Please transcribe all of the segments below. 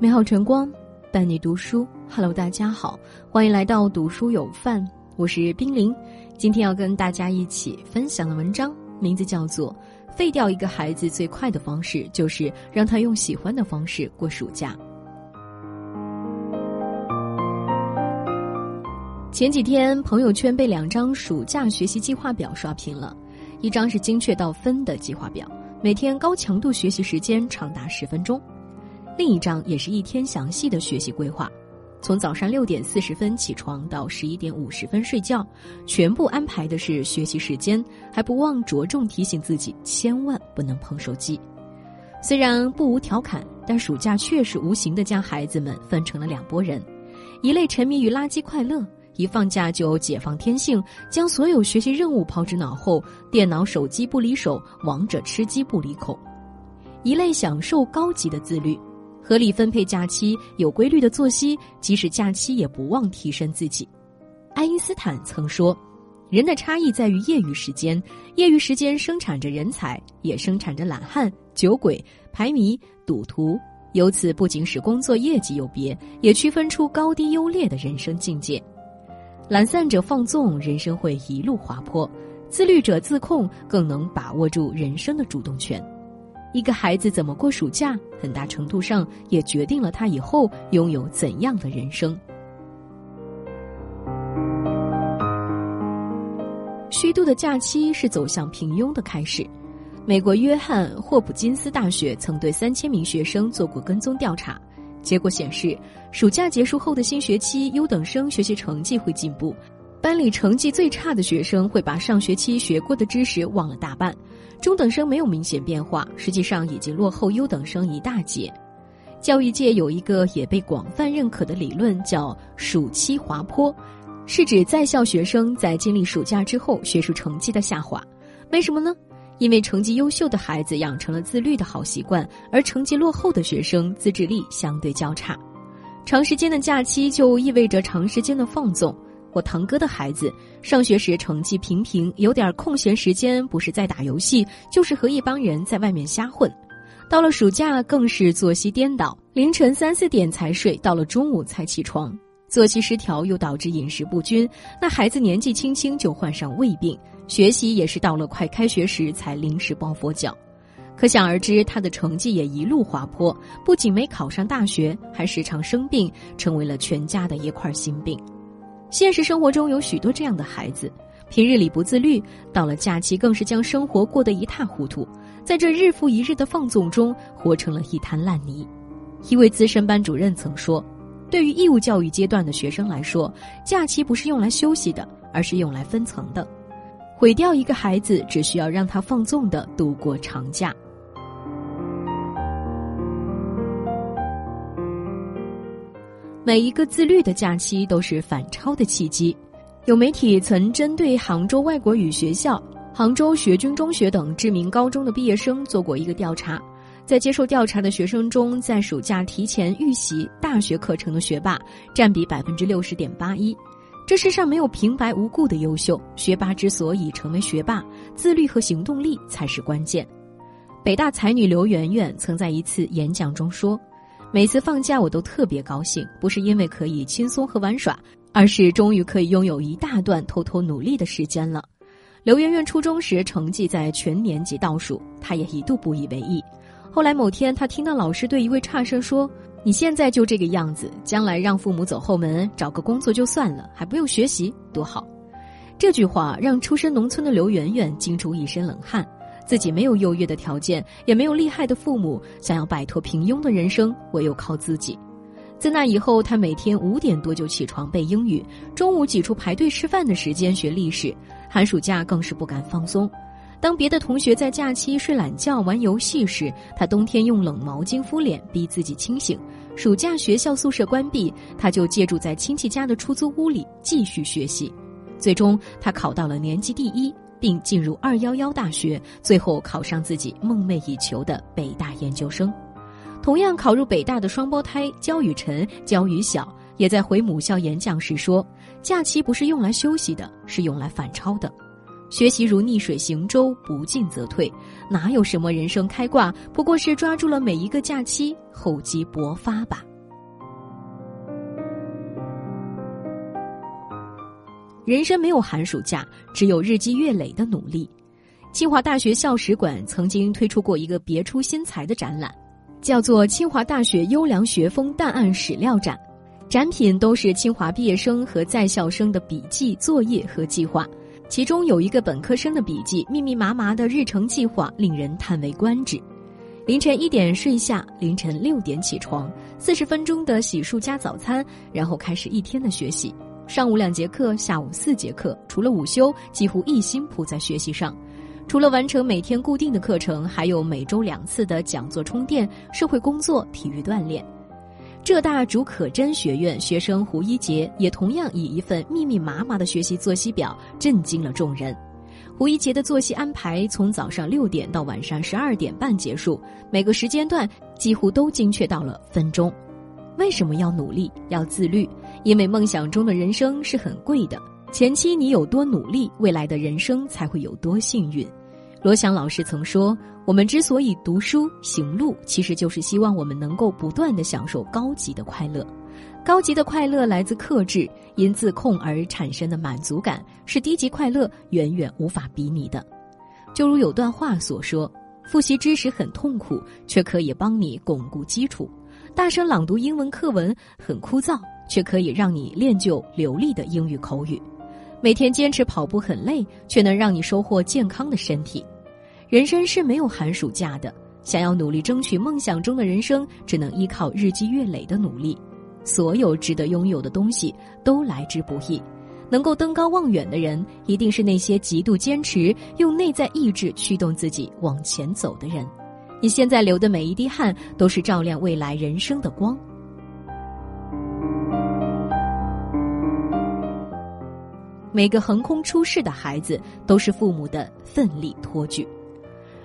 美好晨光伴你读书。Hello，大家好，欢迎来到读书有范，我是冰凌。今天要跟大家一起分享的文章名字叫做《废掉一个孩子最快的方式就是让他用喜欢的方式过暑假》。前几天朋友圈被两张暑假学习计划表刷屏了，一张是精确到分的计划表，每天高强度学习时间长达十分钟；另一张也是一天详细的学习规划，从早上六点四十分起床到十一点五十分睡觉，全部安排的是学习时间，还不忘着重提醒自己千万不能碰手机。虽然不无调侃，但暑假确实无形的将孩子们分成了两拨人，一类沉迷于垃圾快乐。一放假就解放天性，将所有学习任务抛之脑后，电脑、手机不离手，王者吃鸡不离口。一类享受高级的自律，合理分配假期，有规律的作息，即使假期也不忘提升自己。爱因斯坦曾说：“人的差异在于业余时间，业余时间生产着人才，也生产着懒汉、酒鬼、排迷、赌徒。由此不仅使工作业绩有别，也区分出高低优劣的人生境界。”懒散者放纵，人生会一路滑坡；自律者自控，更能把握住人生的主动权。一个孩子怎么过暑假，很大程度上也决定了他以后拥有怎样的人生。虚度的假期是走向平庸的开始。美国约翰霍普金斯大学曾对三千名学生做过跟踪调查。结果显示，暑假结束后的新学期，优等生学习成绩会进步，班里成绩最差的学生会把上学期学过的知识忘了大半，中等生没有明显变化，实际上已经落后优等生一大截。教育界有一个也被广泛认可的理论，叫“暑期滑坡”，是指在校学生在经历暑假之后学术成绩的下滑。为什么呢？因为成绩优秀的孩子养成了自律的好习惯，而成绩落后的学生自制力相对较差。长时间的假期就意味着长时间的放纵。我堂哥的孩子上学时成绩平平，有点空闲时间不是在打游戏，就是和一帮人在外面瞎混。到了暑假更是作息颠倒，凌晨三四点才睡，到了中午才起床。作息失调又导致饮食不均，那孩子年纪轻轻就患上胃病。学习也是到了快开学时才临时抱佛脚，可想而知，他的成绩也一路滑坡，不仅没考上大学，还时常生病，成为了全家的一块心病。现实生活中有许多这样的孩子，平日里不自律，到了假期更是将生活过得一塌糊涂，在这日复一日的放纵中，活成了一滩烂泥。一位资深班主任曾说：“对于义务教育阶段的学生来说，假期不是用来休息的，而是用来分层的。”毁掉一个孩子，只需要让他放纵的度过长假。每一个自律的假期都是反超的契机。有媒体曾针对杭州外国语学校、杭州学军中学等知名高中的毕业生做过一个调查，在接受调查的学生中，在暑假提前预习大学课程的学霸占比百分之六十点八一。这世上没有平白无故的优秀，学霸之所以成为学霸，自律和行动力才是关键。北大才女刘媛媛曾在一次演讲中说：“每次放假我都特别高兴，不是因为可以轻松和玩耍，而是终于可以拥有一大段偷偷努力的时间了。”刘媛媛初中时成绩在全年级倒数，她也一度不以为意。后来某天，她听到老师对一位差生说。你现在就这个样子，将来让父母走后门，找个工作就算了，还不用学习，多好！这句话让出身农村的刘媛媛惊出一身冷汗。自己没有优越的条件，也没有厉害的父母，想要摆脱平庸的人生，唯有靠自己。自那以后，他每天五点多就起床背英语，中午挤出排队吃饭的时间学历史，寒暑假更是不敢放松。当别的同学在假期睡懒觉、玩游戏时，他冬天用冷毛巾敷脸，逼自己清醒。暑假学校宿舍关闭，他就借住在亲戚家的出租屋里继续学习。最终，他考到了年级第一，并进入二幺幺大学，最后考上自己梦寐以求的北大研究生。同样考入北大的双胞胎焦雨晨、焦雨晓，也在回母校演讲时说：“假期不是用来休息的，是用来反超的。”学习如逆水行舟，不进则退，哪有什么人生开挂？不过是抓住了每一个假期，厚积薄发吧。人生没有寒暑假，只有日积月累的努力。清华大学校史馆曾经推出过一个别出心裁的展览，叫做《清华大学优良学风档案史料展》，展品都是清华毕业生和在校生的笔记、作业和计划。其中有一个本科生的笔记，密密麻麻的日程计划令人叹为观止。凌晨一点睡下，凌晨六点起床，四十分钟的洗漱加早餐，然后开始一天的学习。上午两节课，下午四节课，除了午休，几乎一心扑在学习上。除了完成每天固定的课程，还有每周两次的讲座充电、社会工作、体育锻炼。浙大竺可桢学院学生胡一杰也同样以一份密密麻麻的学习作息表震惊了众人。胡一杰的作息安排从早上六点到晚上十二点半结束，每个时间段几乎都精确到了分钟。为什么要努力、要自律？因为梦想中的人生是很贵的，前期你有多努力，未来的人生才会有多幸运。罗翔老师曾说：“我们之所以读书行路，其实就是希望我们能够不断的享受高级的快乐。高级的快乐来自克制，因自控而产生的满足感，是低级快乐远远无法比拟的。就如有段话所说：复习知识很痛苦，却可以帮你巩固基础；大声朗读英文课文很枯燥，却可以让你练就流利的英语口语。”每天坚持跑步很累，却能让你收获健康的身体。人生是没有寒暑假的，想要努力争取梦想中的人生，只能依靠日积月累的努力。所有值得拥有的东西都来之不易，能够登高望远的人，一定是那些极度坚持、用内在意志驱动自己往前走的人。你现在流的每一滴汗，都是照亮未来人生的光。每个横空出世的孩子都是父母的奋力托举。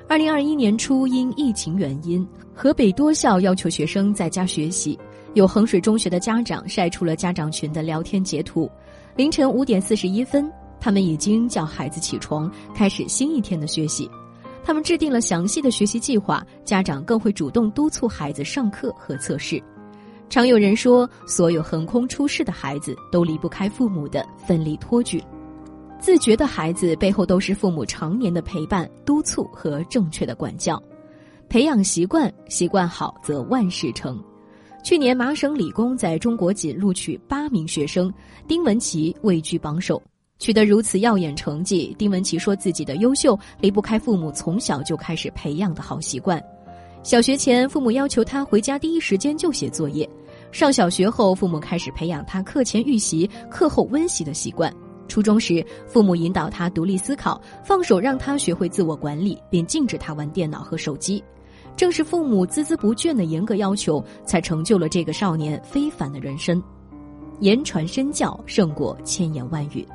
二零二一年初，因疫情原因，河北多校要求学生在家学习。有衡水中学的家长晒出了家长群的聊天截图。凌晨五点四十一分，他们已经叫孩子起床，开始新一天的学习。他们制定了详细的学习计划，家长更会主动督促孩子上课和测试。常有人说，所有横空出世的孩子都离不开父母的奋力托举。自觉的孩子背后都是父母常年的陪伴、督促和正确的管教。培养习惯，习惯好则万事成。去年麻省理工在中国仅录取八名学生，丁文琪位居榜首。取得如此耀眼成绩，丁文琪说自己的优秀离不开父母从小就开始培养的好习惯。小学前，父母要求他回家第一时间就写作业。上小学后，父母开始培养他课前预习、课后温习的习惯。初中时，父母引导他独立思考，放手让他学会自我管理，并禁止他玩电脑和手机。正是父母孜孜不倦的严格要求，才成就了这个少年非凡的人生。言传身教胜过千言万语。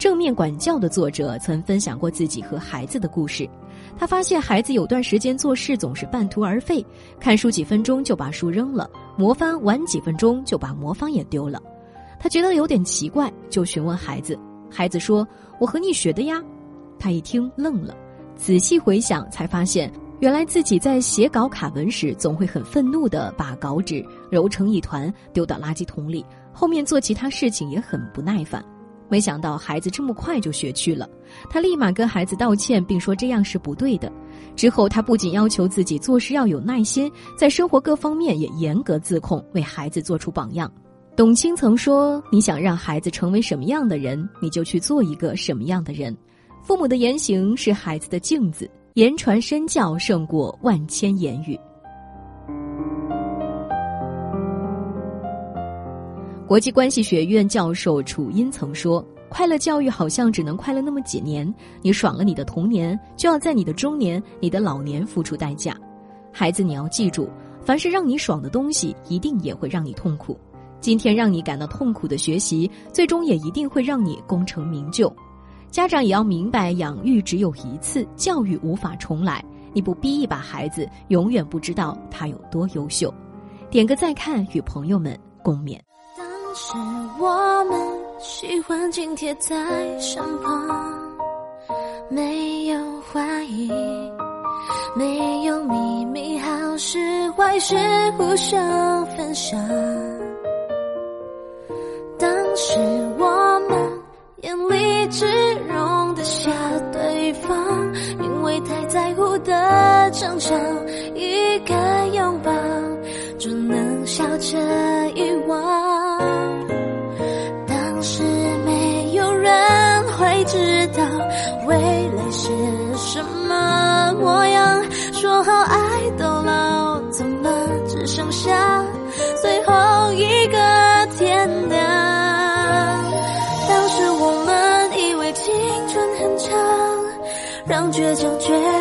正面管教的作者曾分享过自己和孩子的故事。他发现孩子有段时间做事总是半途而废，看书几分钟就把书扔了，魔方玩几分钟就把魔方也丢了。他觉得有点奇怪，就询问孩子。孩子说：“我和你学的呀。”他一听愣了，仔细回想才发现，原来自己在写稿卡文时，总会很愤怒地把稿纸揉成一团丢到垃圾桶里，后面做其他事情也很不耐烦。没想到孩子这么快就学去了，他立马跟孩子道歉，并说这样是不对的。之后，他不仅要求自己做事要有耐心，在生活各方面也严格自控，为孩子做出榜样。董卿曾说：“你想让孩子成为什么样的人，你就去做一个什么样的人。父母的言行是孩子的镜子，言传身教胜过万千言语。”国际关系学院教授楚音曾说：“快乐教育好像只能快乐那么几年，你爽了你的童年，就要在你的中年、你的老年付出代价。孩子，你要记住，凡是让你爽的东西，一定也会让你痛苦。今天让你感到痛苦的学习，最终也一定会让你功成名就。家长也要明白，养育只有一次，教育无法重来。你不逼一把孩子，永远不知道他有多优秀。”点个再看，与朋友们共勉。是我们喜欢紧贴在身旁，没有怀疑，没有秘密，好事坏事互相分享。当时我们眼里只容得下对方，因为太在乎的争吵，一个拥抱就能笑着遗忘。倔强倔。